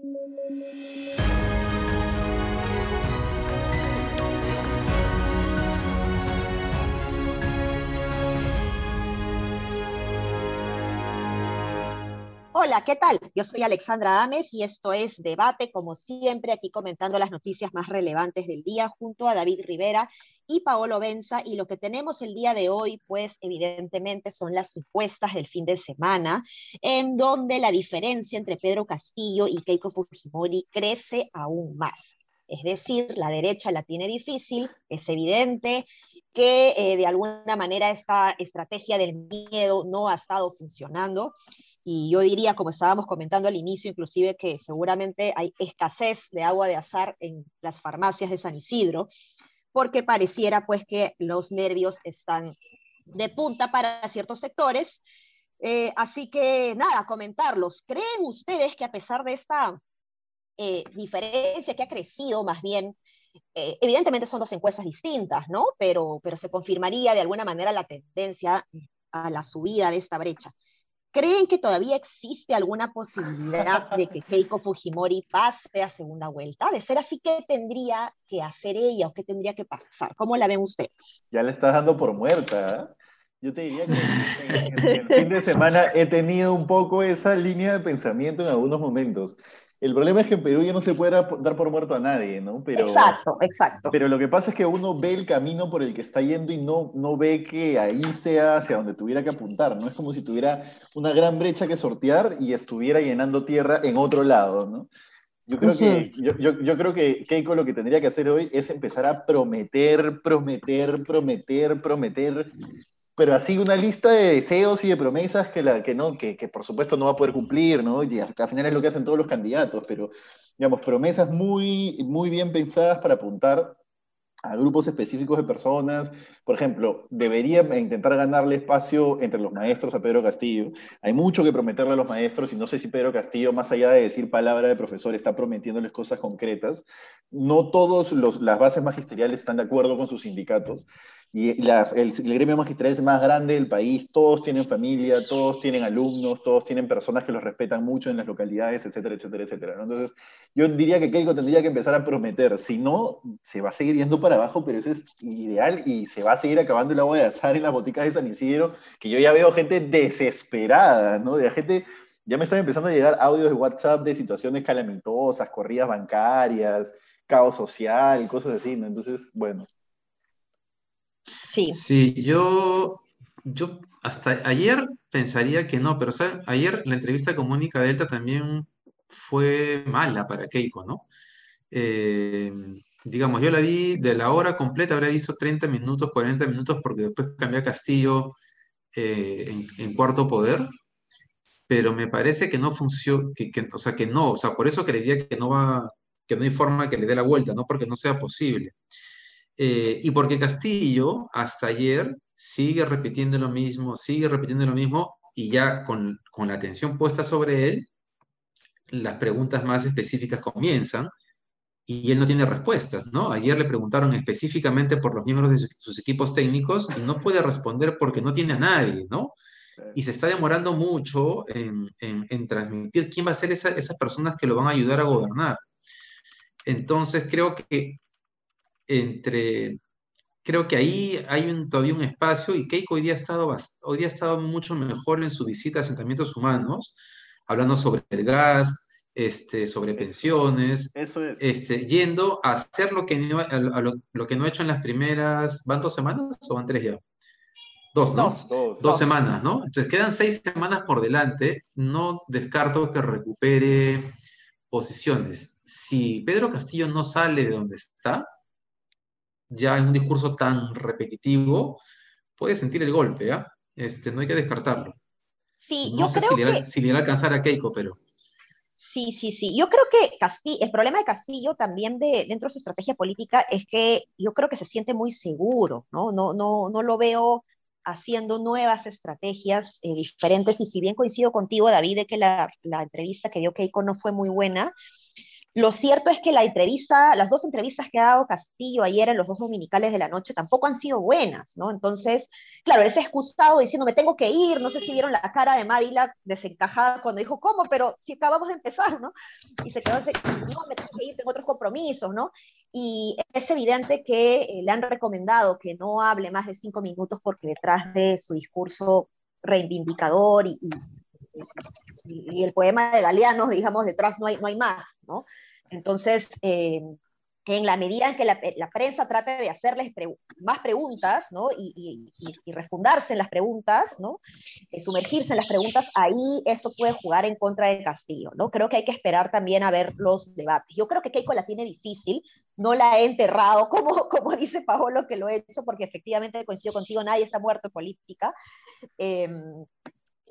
thank you Hola, ¿qué tal? Yo soy Alexandra Ames y esto es Debate, como siempre, aquí comentando las noticias más relevantes del día junto a David Rivera y Paolo Benza. Y lo que tenemos el día de hoy, pues evidentemente son las encuestas del fin de semana, en donde la diferencia entre Pedro Castillo y Keiko Fujimori crece aún más. Es decir, la derecha la tiene difícil, es evidente que eh, de alguna manera esta estrategia del miedo no ha estado funcionando y yo diría, como estábamos comentando al inicio, inclusive que seguramente hay escasez de agua de azar en las farmacias de San Isidro, porque pareciera pues que los nervios están de punta para ciertos sectores. Eh, así que nada, comentarlos. ¿Creen ustedes que a pesar de esta eh, diferencia que ha crecido más bien, eh, evidentemente son dos encuestas distintas, ¿no? Pero, pero se confirmaría de alguna manera la tendencia a la subida de esta brecha. ¿Creen que todavía existe alguna posibilidad de que Keiko Fujimori pase a segunda vuelta? De ser así, ¿qué tendría que hacer ella o qué tendría que pasar? ¿Cómo la ven ustedes? Ya la estás dando por muerta. ¿eh? Yo te diría que en el fin de semana he tenido un poco esa línea de pensamiento en algunos momentos. El problema es que en Perú ya no se puede dar por muerto a nadie, ¿no? Pero, exacto, exacto. Pero lo que pasa es que uno ve el camino por el que está yendo y no, no ve que ahí sea hacia donde tuviera que apuntar, ¿no? Es como si tuviera una gran brecha que sortear y estuviera llenando tierra en otro lado, ¿no? Yo creo, que, yo, yo, yo, creo que Keiko lo que tendría que hacer hoy es empezar a prometer, prometer, prometer, prometer pero así una lista de deseos y de promesas que, la, que, no, que, que por supuesto no va a poder cumplir, ¿no? Y al final es lo que hacen todos los candidatos, pero digamos, promesas muy, muy bien pensadas para apuntar a grupos específicos de personas. Por ejemplo, debería intentar ganarle espacio entre los maestros a Pedro Castillo. Hay mucho que prometerle a los maestros y no sé si Pedro Castillo, más allá de decir palabra de profesor, está prometiéndoles cosas concretas. No todas las bases magisteriales están de acuerdo con sus sindicatos y el, gremio magisterial es el más grande del país, todos tienen familia, todos tienen alumnos, todos tienen personas que los respetan mucho en las localidades, etcétera, etcétera, etcétera. Entonces, yo diría que Keiko tendría que empezar a prometer, si no, se va a seguir yendo para abajo, pero eso es ideal y se va a seguir acabando el agua de azar en las boticas de San Isidro, que yo ya veo gente desesperada, ¿no? De gente, ya me están empezando a llegar audios de WhatsApp de situaciones calamitosas, corridas bancarias, caos social, cosas así, ¿no? Entonces, bueno, Sí. Sí, yo, yo hasta ayer pensaría que no, pero ayer la entrevista con Mónica Delta también fue mala para Keiko, ¿no? Eh, digamos, yo la vi de la hora completa, habría visto 30 minutos, 40 minutos, porque después cambié a Castillo eh, en, cuarto poder, pero me parece que no funciona, que, o sea, que no, o sea, por eso creería que no va, que no hay forma que le dé la vuelta, no porque no sea posible. Eh, y porque Castillo hasta ayer sigue repitiendo lo mismo, sigue repitiendo lo mismo y ya con, con la atención puesta sobre él, las preguntas más específicas comienzan y él no tiene respuestas, ¿no? Ayer le preguntaron específicamente por los miembros de sus equipos técnicos y no puede responder porque no tiene a nadie, ¿no? Y se está demorando mucho en, en, transmitir quién va a ser esa, esas personas que lo van a ayudar a gobernar. Entonces creo que entre, creo que ahí hay un, todavía un espacio y Keiko hoy día, ha estado, hoy día ha estado mucho mejor en su visita a asentamientos humanos, hablando sobre el gas, este, sobre pensiones, Este, yendo a hacer lo que, no, lo, que no ha hecho en las primeras, ¿van dos semanas o van tres ya? Dos, ¿no? Dos, dos, semanas, ¿no? Entonces quedan seis semanas por delante, no descarto que recupere posiciones. Si Pedro Castillo no sale de donde está, ya en un discurso tan repetitivo, puede sentir el golpe, ¿ah? Este, no hay que descartarlo. Sí, yo creo si, que... si le va a alcanzar a Keiko, pero... Sí, sí, sí. Yo creo que Castillo, el problema de Castillo también de, dentro de su estrategia política es que yo creo que se siente muy seguro, ¿no? No, no, no lo veo haciendo nuevas estrategias eh, diferentes y si bien coincido contigo, David, de que la, la entrevista que dio Keiko no fue muy buena, Lo cierto es que la entrevista, las dos entrevistas que ha dado Castillo ayer en los dos dominicales de la noche tampoco han sido buenas, ¿no? Entonces, claro, él se ha excusado diciendo, me tengo que ir, no sé si vieron la cara de Mávila desencajada cuando dijo, ¿cómo? Pero si acabamos de empezar, ¿no? Y se quedó, no, me tengo que ir, tengo otros compromisos, ¿no? Y es evidente que eh, le han recomendado que no hable más de cinco minutos porque detrás de su discurso reivindicador y, el poema de Galeano, digamos, detrás no hay, no hay más, ¿no? Entonces, eh, en la medida en que la, prensa trate de hacerles más preguntas, ¿no? Y, y, refundarse en las preguntas, ¿no? Eh, sumergirse en las preguntas, ahí eso puede jugar en contra de Castillo, ¿no? Creo que hay que esperar también a ver los debates. Yo creo que Keiko la tiene difícil, no la he enterrado, como, como dice Paolo que lo he hecho, porque efectivamente coincido contigo, nadie está muerto en política. Eh,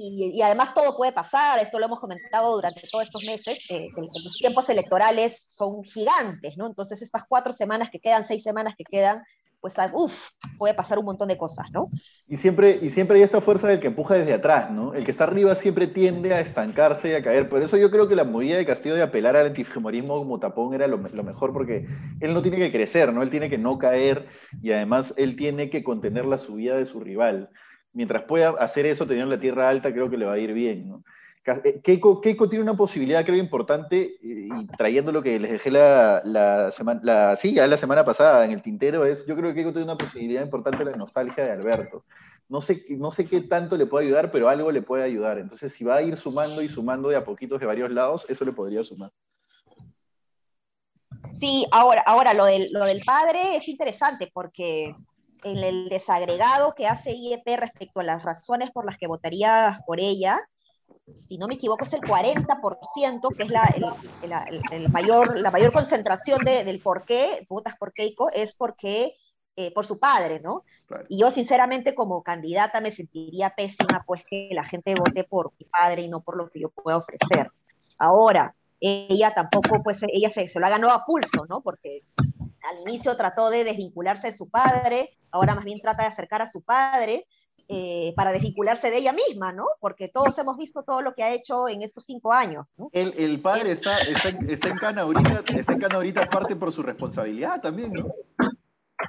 y, además todo puede pasar, esto lo hemos comentado durante todos estos meses, eh, los tiempos electorales son gigantes, ¿no? Entonces estas cuatro semanas que quedan, seis semanas que quedan, pues ah, uff, puede pasar un montón de cosas, ¿no? Y siempre, y siempre hay esta fuerza del que empuja desde atrás, ¿no? El que está arriba siempre tiende a estancarse y a caer. Por eso yo creo que la movida de Castillo de apelar al antifemorismo como tapón era lo, lo, mejor, porque él no tiene que crecer, ¿no? Él tiene que no caer y además él tiene que contener la subida de su rival mientras pueda hacer eso, teniendo la tierra alta, creo que le va a ir bien. Eh, Keiko, tiene una posibilidad, creo, importante, eh, y trayendo lo que les dejé la, semana, sí, ya la semana pasada en el tintero, es, yo creo que Keiko tiene una posibilidad importante la nostalgia de Alberto. No sé, no sé qué tanto le puede ayudar, pero algo le puede ayudar. Entonces, si va a ir sumando y sumando de a poquitos de varios lados, eso le podría sumar. Sí, ahora, ahora lo, del, lo del padre es interesante porque en el desagregado que hace IEP respecto a las razones por las que votaría por ella, si no me equivoco, es el 40%, que es la, el, mayor, la mayor concentración del por qué votas por Keiko, es porque eh, por su padre, ¿no? Y yo sinceramente como candidata me sentiría pésima pues que la gente vote por mi padre y no por lo que yo pueda ofrecer. Ahora, ella tampoco, pues ella se, se lo ha ganado a pulso, ¿no? Porque al inicio trató de desvincularse de su padre, ahora más bien trata de acercar a su padre eh, para desvincularse de ella misma, ¿no? Porque todos hemos visto todo lo que ha hecho en estos cinco años. ¿no? El, padre está, está, en cana ahorita, está en cana ahorita parte por su responsabilidad también, ¿no?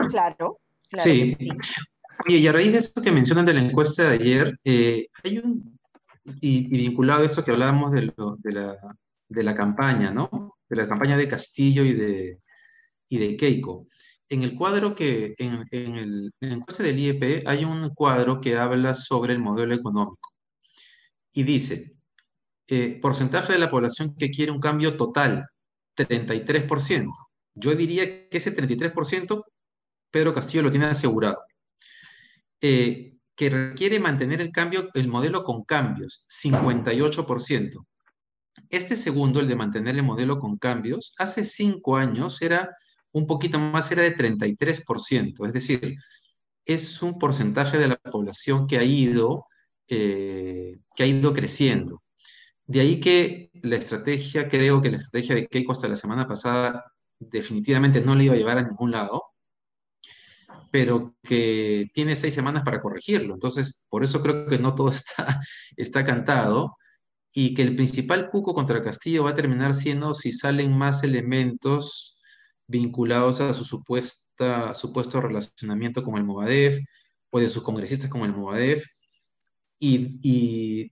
Claro. claro sí. Oye, y a raíz de eso que mencionan de la encuesta de ayer, eh, hay un, y, vinculado a eso que hablábamos de, de, la, de la campaña, ¿no? De la campaña de Castillo y de, y de Keiko. En el cuadro que, en, en, el, en del IEP hay un cuadro que habla sobre el modelo económico y dice, eh, porcentaje de la población que quiere un cambio total, 33%. Yo diría que ese 33% Pedro Castillo lo tiene asegurado. Eh, que requiere mantener el cambio, el modelo con cambios, 58%. Este segundo, el de mantener el modelo con cambios, hace cinco años era un poquito más era de 33%, es decir, es un porcentaje de la población que ha ido, eh, que ha ido creciendo. De ahí que la estrategia, creo que la estrategia de Keiko hasta la semana pasada definitivamente no le iba a llevar a ningún lado, pero que tiene seis semanas para corregirlo. Entonces, por eso creo que no todo está, está cantado y que el principal cuco contra Castillo va a terminar siendo si salen más elementos vinculados a su supuesta, supuesto relacionamiento con el Movadef o de sus congresistas con el Movadef. Y,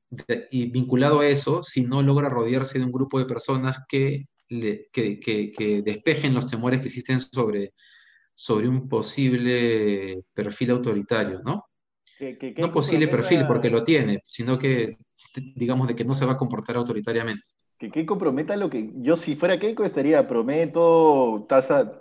vinculado a eso, si no logra rodearse de un grupo de personas que, que, despejen los temores que existen sobre, sobre un posible perfil autoritario, ¿no? no posible perfil porque lo tiene, sino que digamos de que no se va a comportar autoritariamente que Keiko prometa lo que yo si fuera Keiko estaría, prometo tasa,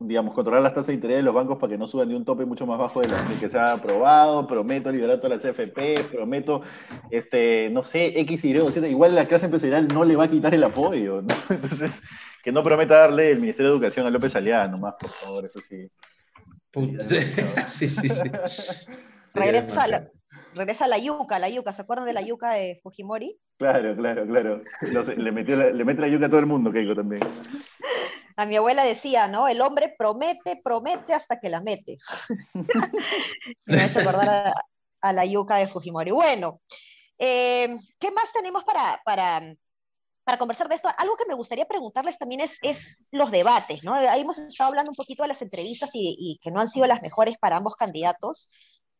digamos, controlar las tasas de interés de los bancos para que no suban de un tope mucho más bajo de lo que se ha aprobado, prometo liberar todas las CFP, prometo, este, no sé, X, Y, Z, igual la clase empresarial no le va a quitar el apoyo, entonces, que no prometa darle el Ministerio de Educación a López Aliada nomás, por favor, eso sí. Sí, sí, sí. Regresa, regresa la yuca, la yuca, ¿se acuerdan de la yuca de Fujimori? Claro, claro, claro. le, metió la, le mete la yuca a todo el mundo, Keiko también. A mi abuela decía, ¿no? El hombre promete, promete hasta que la mete. me ha hecho acordar a, la yuca de Fujimori. Bueno, eh, ¿qué más tenemos para, para, para conversar de esto, algo que me gustaría preguntarles también es, es los debates, ¿no? Ahí hemos estado hablando un poquito de las entrevistas y, y, que no han sido las mejores para ambos candidatos.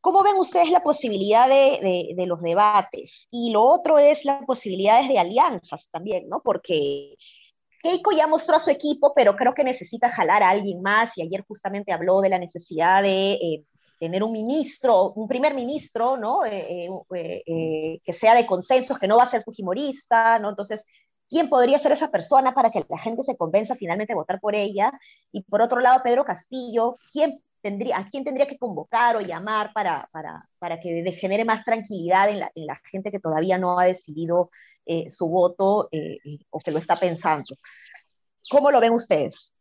¿Cómo ven ustedes la posibilidad de, los debates? Y lo otro es las posibilidades de alianzas también, ¿no? Porque Keiko ya mostró a su equipo, pero creo que necesita jalar a alguien más y ayer justamente habló de la necesidad de eh, tener un ministro, un primer ministro, ¿no? Eh, eh, que sea de consensos, que no va a ser fujimorista, ¿no? Entonces, ¿quién podría ser esa persona para que la gente se convenza finalmente de votar por ella? Y por otro lado, Pedro Castillo, ¿quién tendría, ¿a quién tendría que convocar o llamar para, para, para que genere más tranquilidad en la, en la, gente que todavía no ha decidido eh, su voto eh, o que lo está pensando? ¿Cómo lo ven ustedes?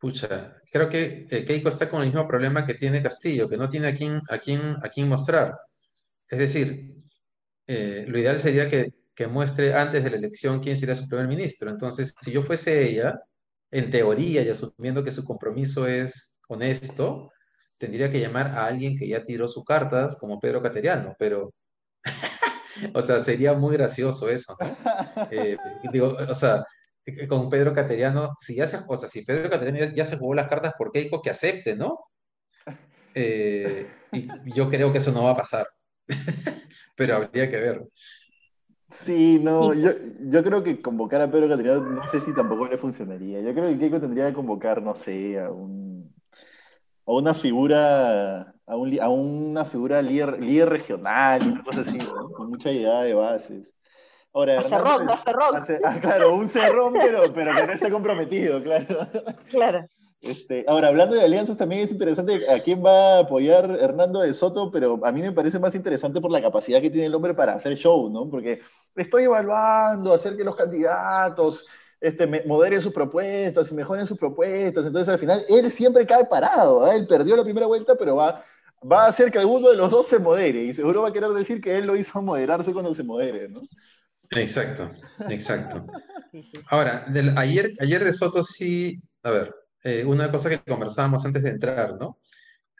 Pucha, creo que eh, Keiko está con el mismo problema que tiene Castillo, que no tiene a quién, a quién, a quién mostrar. Es decir, eh, lo ideal sería que, que, muestre antes de la elección quién sería su primer ministro. Entonces, si yo fuese ella, en teoría y asumiendo que su compromiso es honesto, tendría que llamar a alguien que ya tiró sus cartas, como Pedro Cateriano, pero, o sea, sería muy gracioso eso, ¿no? Eh, digo, o sea, con Pedro Cateriano, si ya se, o sea, si Pedro Cateriano ya, ya se jugó las cartas por Keiko, que acepte, ¿no? Eh, y yo creo que eso no va a pasar, pero habría que ver. Sí, no, yo, yo creo que convocar a Pedro Cateriano no sé si tampoco le funcionaría. Yo creo que Keiko tendría que convocar, no sé, a un a una figura, a, un, a una figura líder, líder, regional, una cosa así, ¿no? con mucha idea de bases. Ahora, cerrón, no cerrón. Hace, ah, claro, un cerrón, pero, pero que no esté comprometido, claro. Claro. Este, ahora, hablando de alianzas, también es interesante a quién va a apoyar Hernando de Soto, pero a mí me parece más interesante por la capacidad que tiene el hombre para hacer show, ¿no? Porque estoy evaluando, hacer que los candidatos este, moderen sus propuestas y mejoren sus propuestas. Entonces, al final, él siempre cae parado. ¿eh? Él perdió la primera vuelta, pero va, va a hacer que alguno de los dos se modere. Y seguro va a querer decir que él lo hizo moderarse cuando se modere, ¿no? Exacto, exacto. Ahora, del, ayer, ayer de Soto sí, a ver, eh, una cosa que conversábamos antes de entrar, ¿no?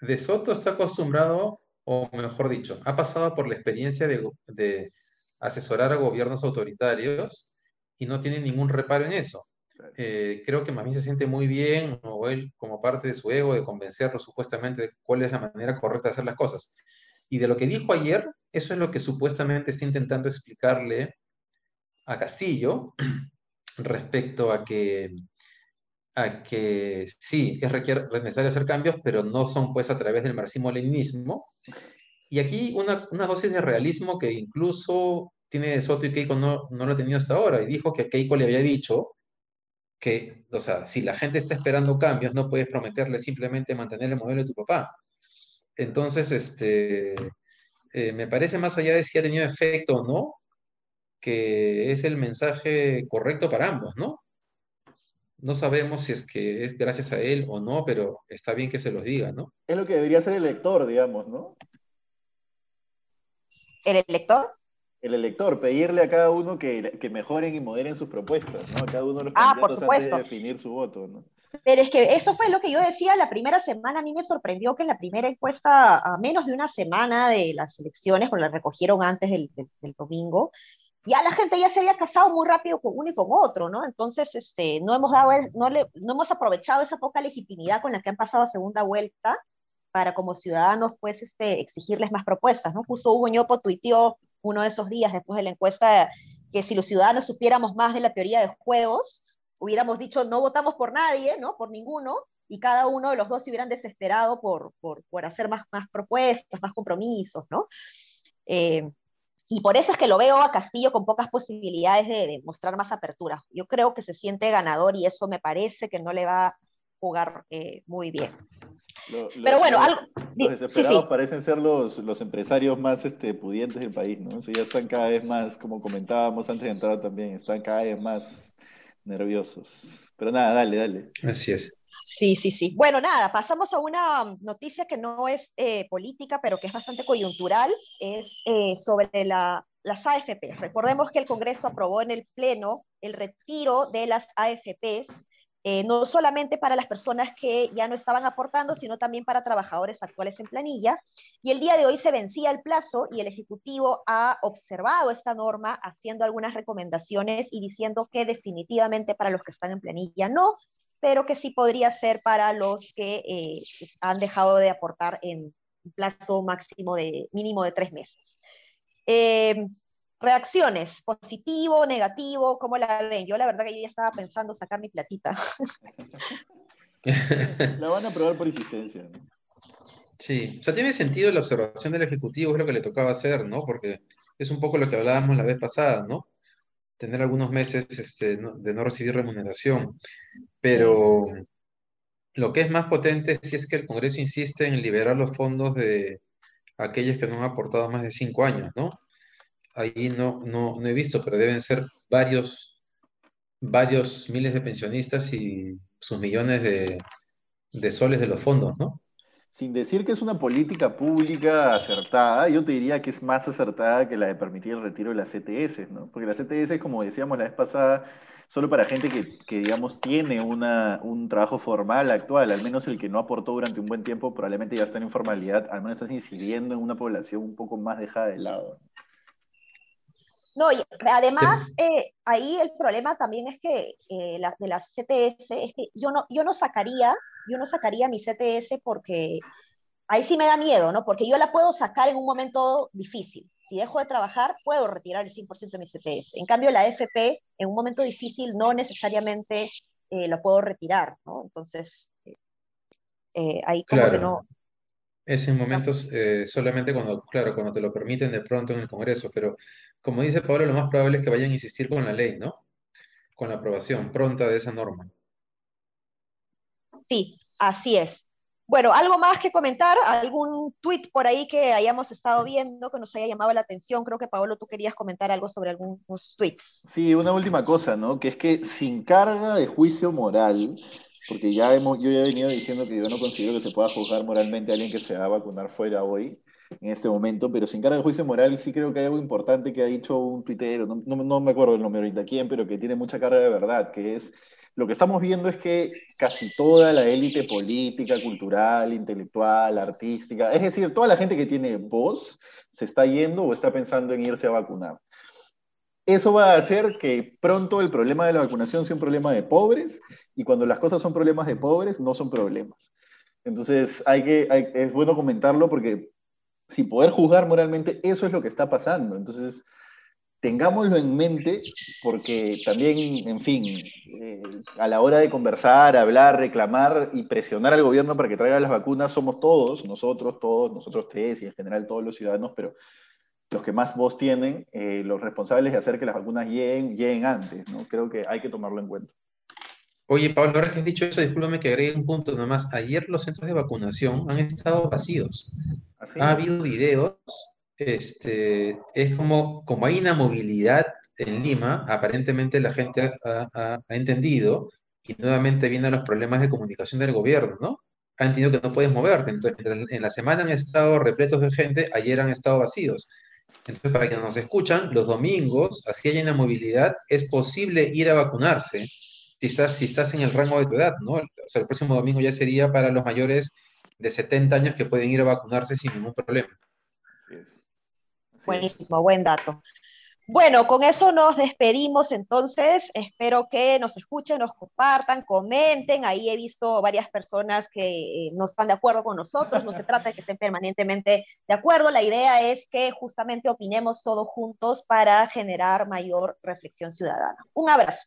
De Soto está acostumbrado, o mejor dicho, ha pasado por la experiencia de, de asesorar a gobiernos autoritarios y no tiene ningún reparo en eso. Eh, creo que más bien se siente muy bien, o él como parte de su ego, de convencerlo supuestamente de cuál es la manera correcta de hacer las cosas. Y de lo que dijo ayer, eso es lo que supuestamente está intentando explicarle a Castillo respecto a que, que sí, es necesario hacer cambios, pero no son pues a través del marxismo-leninismo. Y aquí una, una dosis de realismo que incluso tiene Soto y Keiko no, no lo ha tenido hasta ahora. Y dijo que Keiko le había dicho que, o sea, si la gente está esperando cambios, no puedes prometerle simplemente mantener el modelo de tu papá. Entonces, este, eh, me parece más allá de si ha tenido efecto o no, que es el mensaje correcto para ambos, ¿no? No sabemos si es que es gracias a él o no, pero está bien que se los diga, ¿no? Es lo que debería ser el lector, digamos, ¿no? ¿El elector? el elector, pedirle a cada uno que, que, mejoren y moderen sus propuestas, ¿no? A cada uno de los ah, por supuesto. antes de definir su voto, ¿no? Pero es que eso fue lo que yo decía la primera semana. A mí me sorprendió que en la primera encuesta, a menos de una semana de las elecciones, porque la recogieron antes del, del, del, domingo, ya la gente ya se había casado muy rápido con uno y con otro, ¿no? Entonces, este, no hemos dado, no, le, no hemos aprovechado esa poca legitimidad con la que han pasado a segunda vuelta para como ciudadanos, pues, este, exigirles más propuestas, ¿no? Justo Hugo Ñopo tuiteó uno de esos días después de la encuesta que si los ciudadanos supiéramos más de la teoría de juegos, hubiéramos dicho no votamos por nadie, ¿no? Por ninguno, y cada uno de los dos se hubieran desesperado por, por, por hacer más, más propuestas, más compromisos, ¿no? Eh, y por eso es que lo veo a Castillo con pocas posibilidades de, de, mostrar más apertura. Yo creo que se siente ganador y eso me parece que no le va a jugar eh, muy bien. Lo, lo, Pero bueno, lo, algo, los desesperados sí, sí. parecen ser los, los empresarios más este, pudientes del país, ¿no? O sea, ya están cada vez más, como comentábamos antes de entrar también, están cada vez más nerviosos. Pero nada, dale, dale. Así es. Sí, sí, sí. Bueno, nada, pasamos a una noticia que no es eh, política, pero que es bastante coyuntural, es eh, sobre la, las AFPs. Recordemos que el Congreso aprobó en el Pleno el retiro de las AFPs eh, no solamente para las personas que ya no estaban aportando, sino también para trabajadores actuales en planilla. Y el día de hoy se vencía el plazo y el Ejecutivo ha observado esta norma haciendo algunas recomendaciones y diciendo que definitivamente para los que están en planilla no, pero que sí podría ser para los que eh, han dejado de aportar en un plazo máximo de mínimo de tres meses. Eh, Reacciones, positivo, negativo, ¿cómo la ven? Yo la verdad que yo ya estaba pensando sacar mi platita. la van a probar por insistencia. Sí, o sea, tiene sentido la observación del Ejecutivo, es lo que le tocaba hacer, ¿no? Porque es un poco lo que hablábamos la vez pasada, ¿no? Tener algunos meses este, de no recibir remuneración. Pero lo que es más potente si es que el Congreso insiste en liberar los fondos de aquellos que no han aportado más de cinco años, ¿no? ahí no, no, he visto, pero deben ser varios, varios miles de pensionistas y sus millones de, soles de los fondos, ¿no? Sin decir que es una política pública acertada, yo te diría que es más acertada que la de permitir el retiro de las CTS, ¿no? Porque las CTS, como decíamos la vez pasada, solo para gente que, que, digamos, tiene una, un trabajo formal actual, al menos el que no aportó durante un buen tiempo, probablemente ya está en informalidad, al menos estás incidiendo en una población un poco más dejada de lado. No, y además, eh, ahí el problema también es que eh, la, de las CTS, es que yo no, yo no sacaría, yo no sacaría mi CTS porque ahí sí me da miedo, ¿no? Porque yo la puedo sacar en un momento difícil. Si dejo de trabajar, puedo retirar el 100% de mi CTS. En cambio, la FP, en un momento difícil, no necesariamente eh, lo puedo retirar, ¿no? Entonces, ahí como que no, es en momentos solamente cuando, claro, cuando te lo permiten de pronto en el Congreso, pero como dice Pablo, lo más probable es que vayan a insistir con la ley, ¿no? Con la aprobación pronta de esa norma. Sí, así es. Bueno, ¿algo más que comentar? ¿Algún tweet por ahí que hayamos estado viendo que nos haya llamado la atención? Creo que, Pablo, tú querías comentar algo sobre algunos tweets. Sí, una última cosa, ¿no? Que es que sin carga de juicio moral, porque ya hemos, yo ya he venido diciendo que yo no considero que se pueda juzgar moralmente a alguien que se va a vacunar fuera hoy, en este momento, pero sin carga de juicio moral sí creo que hay algo importante que ha dicho un tuitero, no, no, me acuerdo el nombre ahorita quién, pero que tiene mucha carga de verdad, que es lo que estamos viendo es que casi toda la élite política, cultural, intelectual, artística, es decir, toda la gente que tiene voz, se está yendo o está pensando en irse a vacunar. Eso va a hacer que pronto el problema de la vacunación sea un problema de pobres y cuando las cosas son problemas de pobres, no son problemas. Entonces, hay que, es bueno comentarlo porque sin poder juzgar moralmente, eso es lo que está pasando. Entonces, tengámoslo en mente porque también, en fin, eh, a la hora de conversar, hablar, reclamar y presionar al gobierno para que traiga las vacunas, somos todos, nosotros, todos, nosotros tres y en general todos los ciudadanos, pero los que más voz tienen, eh, los responsables de hacer que las vacunas lleguen, lleguen antes, ¿no? Creo que hay que tomarlo en cuenta. Oye, Pablo, ahora que has dicho eso, discúlpame que agregue un punto nomás. Ayer los centros de vacunación han estado vacíos. Ha habido videos, este, es como, como hay una movilidad en Lima, aparentemente la gente ha, entendido y nuevamente vienen los problemas de comunicación del gobierno, ¿no? Han entendido que no puedes moverte. Entonces, en la semana han estado repletos de gente, ayer han estado vacíos. Entonces, para quienes nos escuchan, los domingos, así hay una movilidad, es posible ir a vacunarse si estás, si estás en el rango de tu edad, ¿no? O sea, el próximo domingo ya sería para los mayores de 70 años que pueden ir a vacunarse sin ningún problema. Buenísimo, buen dato. Bueno, con eso nos despedimos entonces. Espero que nos escuchen, nos compartan, comenten. Ahí he visto varias personas que eh, no están de acuerdo con nosotros. No se trata de que estén permanentemente de acuerdo. La idea es que justamente opinemos todos juntos para generar mayor reflexión ciudadana. Un abrazo.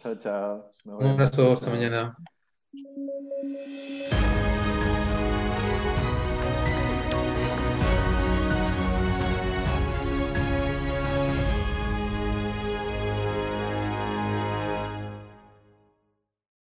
Chao, chao. Un abrazo, hasta mañana.